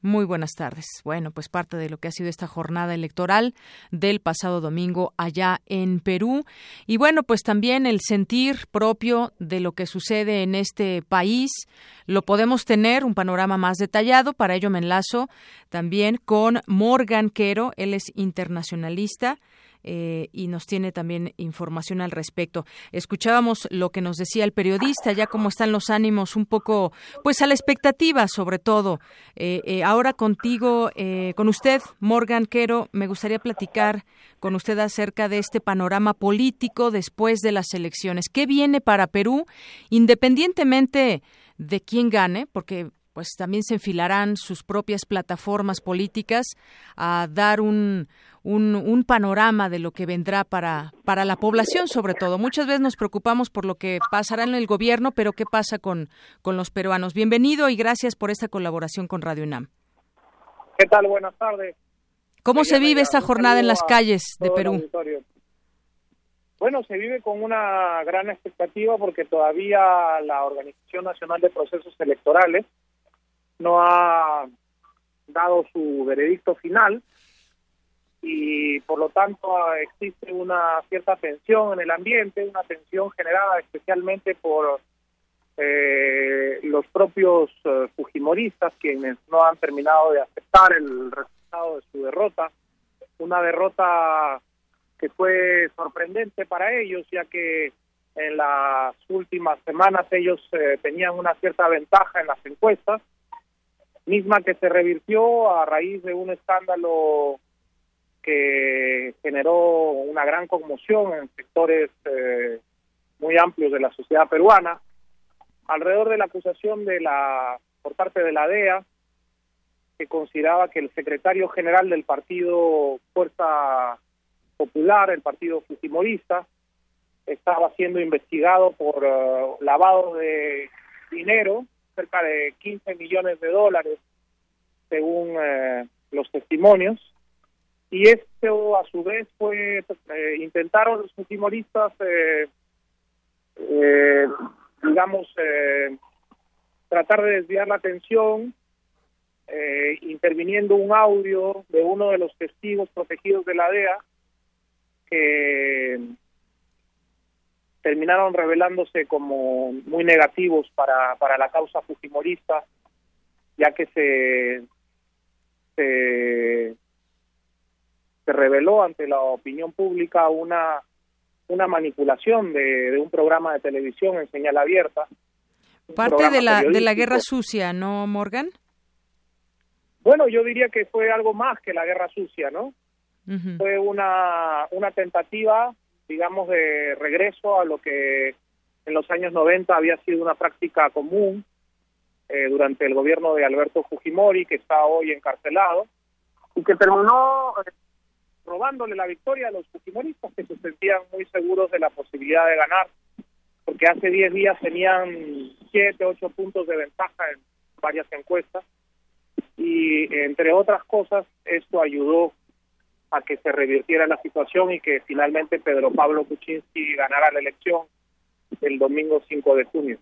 Muy buenas tardes. Bueno, pues parte de lo que ha sido esta jornada electoral del pasado domingo allá en Perú. Y bueno, pues también el sentir propio de lo que sucede en este país. Lo podemos tener un panorama más detallado. Para ello me enlazo también con Morgan Quero. Él es internacionalista eh, y nos tiene también información al respecto. Escuchábamos lo que nos decía el periodista, ya cómo están los ánimos un poco, pues a la expectativa sobre todo. Eh, eh, ahora contigo, con usted, Morgan Quero, me gustaría platicar con usted acerca de este panorama político después de las elecciones. ¿Qué viene para Perú, independientemente de quién gane? Porque pues también se enfilarán sus propias plataformas políticas a dar un, un, panorama de lo que vendrá para, para la población, sobre todo. Muchas veces nos preocupamos por lo que pasará en el gobierno, pero ¿qué pasa con, con los peruanos? Bienvenido y gracias por esta colaboración con Radio UNAM. ¿Qué tal? Buenas tardes. ¿Cómo se vive esta jornada en las calles de Perú? Bueno, se vive con una gran expectativa porque todavía la Organización Nacional de Procesos Electorales no ha dado su veredicto final y por lo tanto existe una cierta tensión en el ambiente, una tensión generada especialmente por eh, los propios eh, fujimoristas quienes no han terminado de aceptar el resultado de su derrota, una derrota que fue sorprendente para ellos ya que en las últimas semanas ellos eh, tenían una cierta ventaja en las encuestas misma que se revirtió a raíz de un escándalo que generó una gran conmoción en sectores eh, muy amplios de la sociedad peruana alrededor de la acusación de la por parte de la DEA que consideraba que el secretario general del partido Fuerza Popular, el partido fujimorista, estaba siendo investigado por eh, lavado de dinero cerca de 15 millones de dólares, según eh, los testimonios. Y esto, a su vez, fue eh, intentaron los timoristas, eh, digamos, tratar de desviar la atención, interviniendo un audio de uno de los testigos protegidos de la DEA, que terminaron revelándose como muy negativos para, para la causa fujimorista, ya que se, se, reveló ante la opinión pública una, una manipulación de, un programa de televisión en señal abierta. Parte de la, de la guerra sucia, ¿no, Morgan? Bueno, yo diría que fue algo más que la guerra sucia, ¿no? Fue una, una tentativa digamos, de regreso a lo que en los años 90 había sido una práctica común eh, durante el gobierno de Alberto Fujimori, que está hoy encarcelado, y que terminó eh, robándole la victoria a los fujimoristas que se sentían muy seguros de la posibilidad de ganar, porque hace 10 días tenían 7, 8 puntos de ventaja en varias encuestas, y entre otras cosas, esto ayudó a que se revirtiera la situación y que finalmente Pedro Pablo Kuczynski ganara la elección el domingo 5 de junio.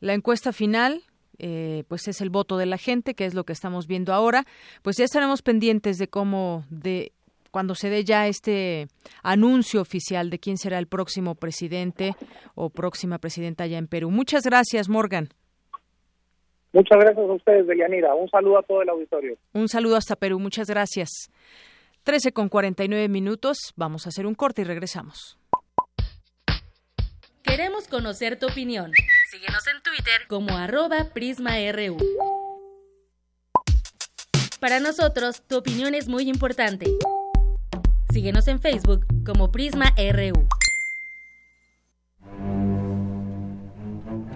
La encuesta final, eh, pues es el voto de la gente, que es lo que estamos viendo ahora. Pues ya estaremos pendientes de cómo, de cuando se dé ya este anuncio oficial de quién será el próximo presidente o próxima presidenta allá en Perú. Muchas gracias, Morgan. Muchas gracias a ustedes, Deyanira. Un saludo a todo el auditorio. Un saludo hasta Perú. Muchas gracias. 13 con 49 minutos. Vamos a hacer un corte y regresamos. Queremos conocer tu opinión. Síguenos en Twitter como arroba PrismaRU. Para nosotros, tu opinión es muy importante. Síguenos en Facebook como PrismaRU.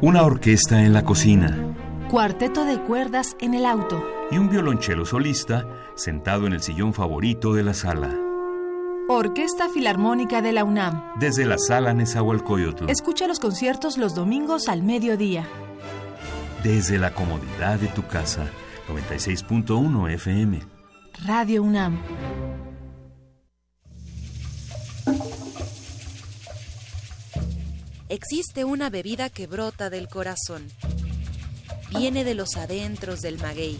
Una orquesta en la cocina. Cuarteto de cuerdas en el auto. Y un violonchelo solista sentado en el sillón favorito de la sala. Orquesta Filarmónica de la UNAM. Desde la sala Nezahualcóyotl. Escucha los conciertos los domingos al mediodía. Desde la comodidad de tu casa. 96.1 FM. Radio UNAM. Existe una bebida que brota del corazón. Viene de los adentros del maguey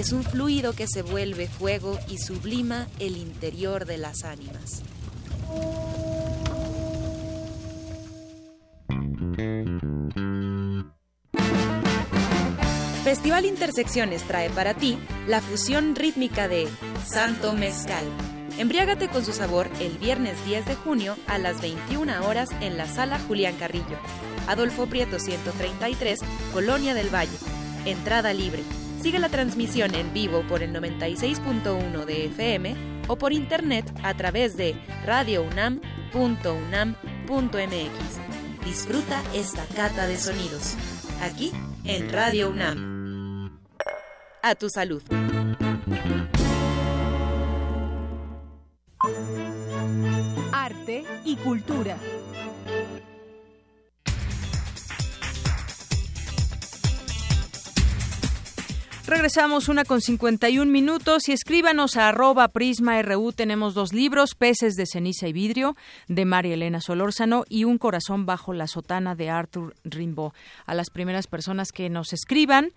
es un fluido que se vuelve fuego y sublima el interior de las ánimas. Festival Intersecciones trae para ti la fusión rítmica de Santo Mezcal. Embriágate con su sabor el viernes 10 de junio a las 21 horas en la sala Julián Carrillo. Adolfo Prieto 133, Colonia del Valle. Entrada libre. Sigue la transmisión en vivo por el 96.1 de FM o por internet a través de radiounam.unam.mx. Disfruta esta cata de sonidos, aquí en Radio UNAM. a tu salud. Arte y cultura. Regresamos una con 51 minutos y escríbanos a arroba prisma RU. Tenemos dos libros, Peces de ceniza y vidrio, de María Elena Solórzano y Un corazón bajo la sotana de Arthur Rimbaud. A las primeras personas que nos escriban,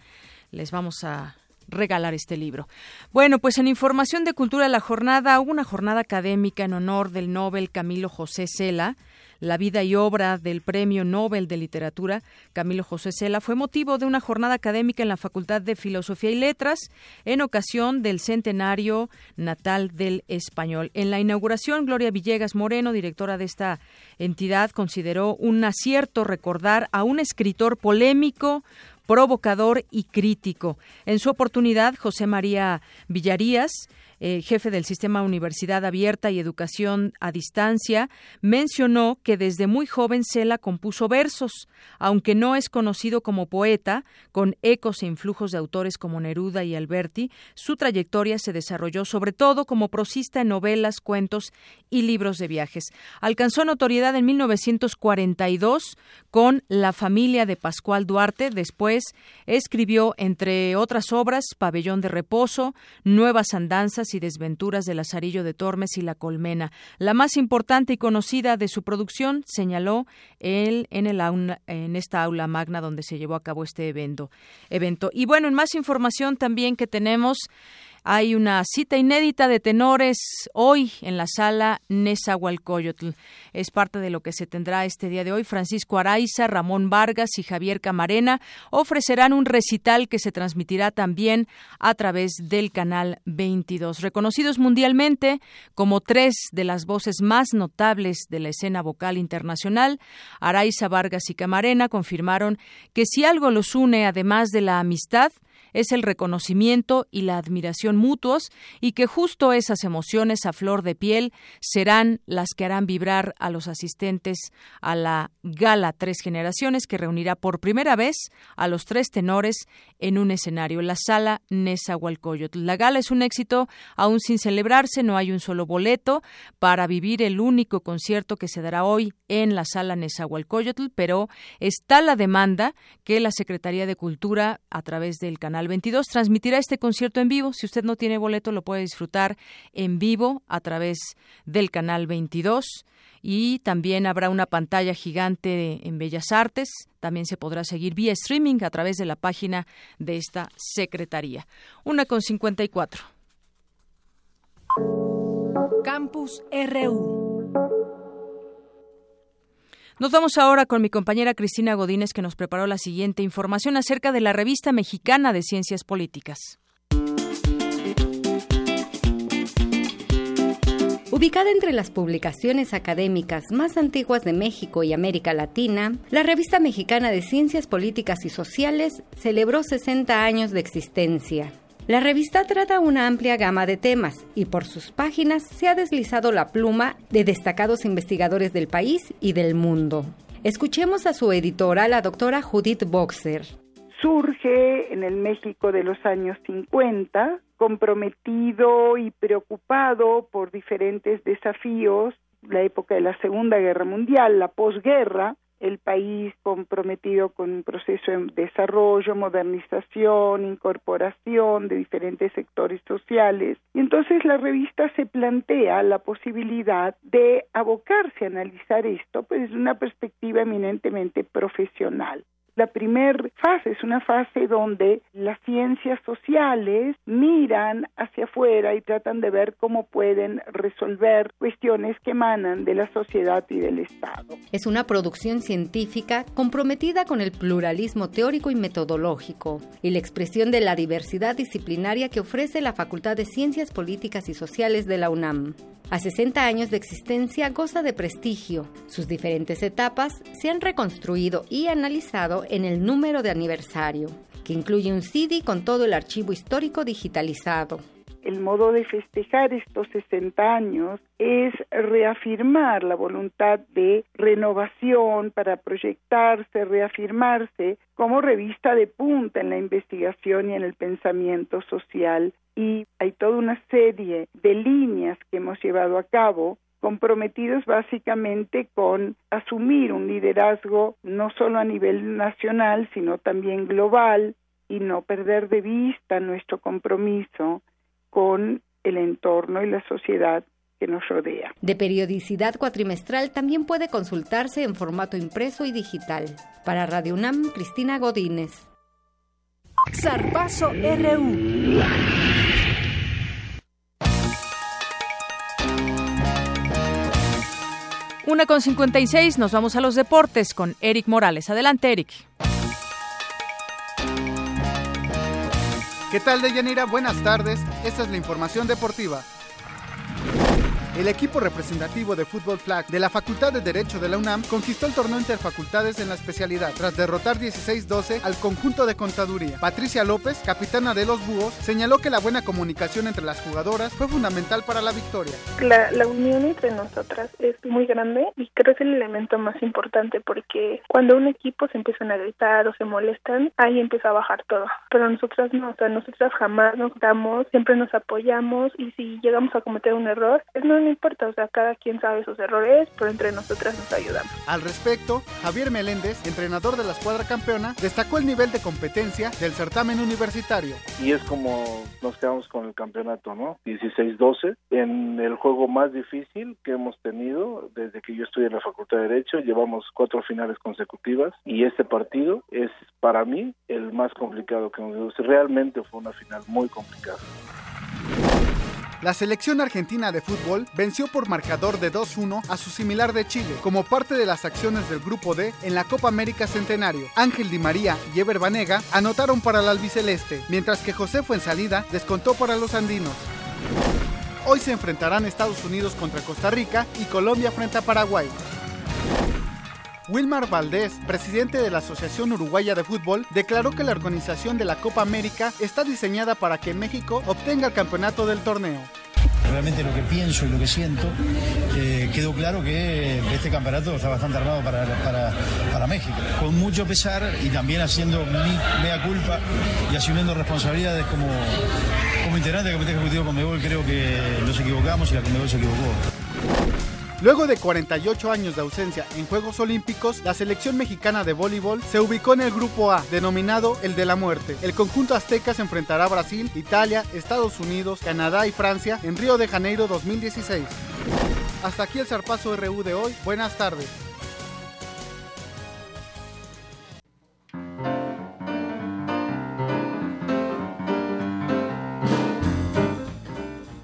les vamos a regalar este libro. Bueno, pues en información de cultura la jornada, una jornada académica en honor del Nobel Camilo José Cela la vida y obra del Premio Nobel de Literatura, Camilo José Cela, fue motivo de una jornada académica en la Facultad de Filosofía y Letras en ocasión del centenario natal del español. En la inauguración, Gloria Villegas Moreno, directora de esta entidad, consideró un acierto recordar a un escritor polémico, provocador y crítico. En su oportunidad, José María Villarías, eh, jefe del Sistema Universidad Abierta y Educación a Distancia, mencionó que desde muy joven Cela compuso versos, aunque no es conocido como poeta, con ecos e influjos de autores como Neruda y Alberti, su trayectoria se desarrolló sobre todo como prosista en novelas, cuentos y libros de viajes. Alcanzó notoriedad en 1942 con La familia de Pascual Duarte, después escribió, entre otras obras, Pabellón de Reposo, Nuevas Andanzas y desventuras de Lazarillo de Tormes y La Colmena. La más importante y conocida de su producción, señaló él en, el en esta aula magna donde se llevó a cabo este evento. evento. Y bueno, en más información también que tenemos hay una cita inédita de tenores hoy en la sala Nezahualcóyotl. Es parte de lo que se tendrá este día de hoy. Francisco Araiza, Ramón Vargas y Javier Camarena ofrecerán un recital que se transmitirá también a través del canal 22. Reconocidos mundialmente como tres de las voces más notables de la escena vocal internacional, Araiza, Vargas y Camarena confirmaron que si algo los une además de la amistad, es el reconocimiento y la admiración mutuos y que justo esas emociones a flor de piel serán las que harán vibrar a los asistentes a la Gala Tres Generaciones que reunirá por primera vez a los tres tenores en un escenario, la sala Nezahualcóyotl. La gala es un éxito aún sin celebrarse, no hay un solo boleto para vivir el único concierto que se dará hoy en la sala Nezahualcóyotl, pero está la demanda que la Secretaría de Cultura a través del canal 22 transmitirá este concierto en vivo. Si usted no tiene boleto, lo puede disfrutar en vivo a través del canal 22 y también habrá una pantalla gigante en Bellas Artes. También se podrá seguir vía streaming a través de la página de esta secretaría. Una con 54. Campus RU. Nos vamos ahora con mi compañera Cristina Godínez que nos preparó la siguiente información acerca de la revista mexicana de ciencias políticas. Ubicada entre las publicaciones académicas más antiguas de México y América Latina, la revista mexicana de Ciencias Políticas y Sociales celebró 60 años de existencia. La revista trata una amplia gama de temas y por sus páginas se ha deslizado la pluma de destacados investigadores del país y del mundo. Escuchemos a su editora, la doctora Judith Boxer. Surge en el México de los años 50, comprometido y preocupado por diferentes desafíos, la época de la Segunda Guerra Mundial, la posguerra, el país comprometido con un proceso de desarrollo, modernización, incorporación de diferentes sectores sociales. Y entonces la revista se plantea la posibilidad de abocarse a analizar esto pues desde una perspectiva eminentemente profesional. La primera fase es una fase donde las ciencias sociales miran hacia afuera y tratan de ver cómo pueden resolver cuestiones que emanan de la sociedad y del Estado. Es una producción científica comprometida con el pluralismo teórico y metodológico y la expresión de la diversidad disciplinaria que ofrece la Facultad de Ciencias Políticas y Sociales de la UNAM. A 60 años de existencia goza de prestigio. Sus diferentes etapas se han reconstruido y analizado en el número de aniversario, que incluye un CD con todo el archivo histórico digitalizado. el modo de festejar estos 60 años es reafirmar la voluntad de renovación para proyectarse, reafirmarse como revista de punta en la investigación y en el pensamiento social. Y hay toda una serie de líneas que hemos llevado a cabo comprometidos básicamente con asumir un liderazgo no solo a nivel nacional, sino también global y no perder de vista nuestro compromiso con el entorno y la sociedad que nos rodea. De periodicidad cuatrimestral también puede consultarse en formato impreso y digital. Para Radio UNAM, Cristina Godínez. Zarpazo RU. Una con 56, nos vamos a los deportes con Eric Morales. Adelante, Eric. ¿Qué tal, Deyanira? Buenas tardes. Esta es la información deportiva. El equipo representativo de fútbol flag de la Facultad de Derecho de la UNAM conquistó el torneo interfacultades en la especialidad tras derrotar 16-12 al conjunto de contaduría. Patricia López, capitana de los Búhos, señaló que la buena comunicación entre las jugadoras fue fundamental para la victoria. La, la unión entre nosotras es muy grande y creo que es el elemento más importante porque cuando un equipo se empiezan a gritar o se molestan, ahí empieza a bajar todo. Pero nosotras no, o sea, nosotras jamás nos damos, siempre nos apoyamos y si llegamos a cometer un error, es no no importa, o sea, cada quien sabe sus errores, pero entre nosotras nos ayudamos. Al respecto, Javier Meléndez, entrenador de la escuadra campeona, destacó el nivel de competencia del certamen universitario. Y es como nos quedamos con el campeonato, ¿no? 16-12, en el juego más difícil que hemos tenido desde que yo estoy en la Facultad de Derecho, llevamos cuatro finales consecutivas y este partido es para mí el más complicado que hemos visto. Realmente fue una final muy complicada. La selección argentina de fútbol venció por marcador de 2-1 a su similar de Chile, como parte de las acciones del Grupo D en la Copa América Centenario. Ángel Di María y Ever Banega anotaron para el albiceleste, mientras que José Fuensalida descontó para los andinos. Hoy se enfrentarán Estados Unidos contra Costa Rica y Colombia frente a Paraguay. Wilmar Valdés, presidente de la Asociación Uruguaya de Fútbol, declaró que la organización de la Copa América está diseñada para que México obtenga el campeonato del torneo. Realmente lo que pienso y lo que siento, eh, quedó claro que este campeonato está bastante armado para, para, México. Con mucho pesar y también haciendo mi mea culpa y asumiendo responsabilidades como, como integrante del Comité Ejecutivo Conmebol, creo que nos equivocamos y la Conmebol se equivocó. Luego de 48 años de ausencia en Juegos Olímpicos, la selección mexicana de voleibol se ubicó en el grupo A, denominado el de la muerte. El conjunto azteca se enfrentará a Brasil, Italia, Estados Unidos, Canadá y Francia en Río de Janeiro 2016. Hasta aquí el zarpazo RU de hoy. Buenas tardes.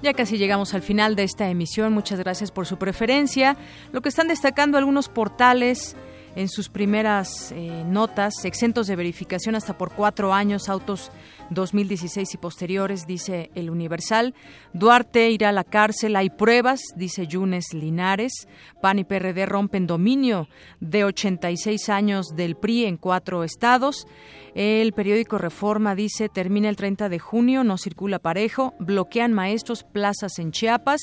Ya casi llegamos al final de esta emisión. Muchas gracias por su preferencia. Lo que están destacando algunos portales en sus primeras eh, notas, exentos de verificación hasta por cuatro años, autos 2016 y posteriores, dice el Universal. Duarte irá a la cárcel, hay pruebas, dice Yunes Linares. PAN y PRD rompen dominio de 86 años del PRI en cuatro estados. El periódico Reforma dice, termina el 30 de junio, no circula parejo, bloquean maestros plazas en Chiapas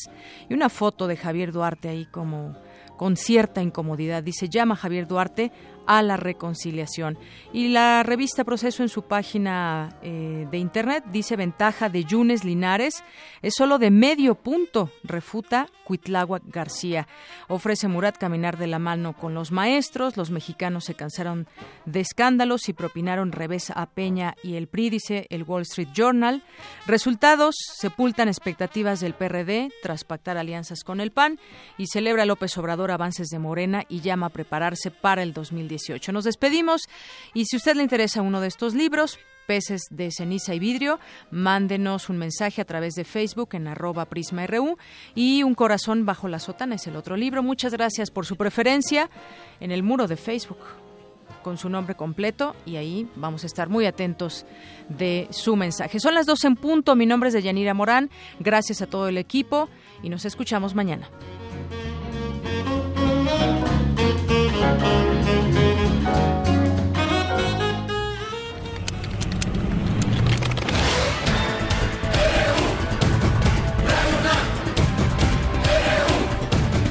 y una foto de Javier Duarte ahí como con cierta incomodidad. Dice, llama Javier Duarte a la reconciliación. Y la revista Proceso en su página eh, de internet dice ventaja de Yunes Linares es solo de medio punto, refuta Cuitláhuac García. Ofrece Murat caminar de la mano con los maestros, los mexicanos se cansaron de escándalos y propinaron revés a Peña y el PRI, dice el Wall Street Journal. Resultados, sepultan expectativas del PRD tras pactar alianzas con el PAN y celebra López Obrador avances de Morena y llama a prepararse para el 2018. Nos despedimos y si a usted le interesa uno de estos libros, peces de ceniza y vidrio, mándenos un mensaje a través de Facebook en arroba prisma.ru y un corazón bajo la sotana es el otro libro. Muchas gracias por su preferencia en el muro de Facebook con su nombre completo y ahí vamos a estar muy atentos de su mensaje. Son las dos en punto, mi nombre es Deyanira Morán, gracias a todo el equipo y nos escuchamos mañana.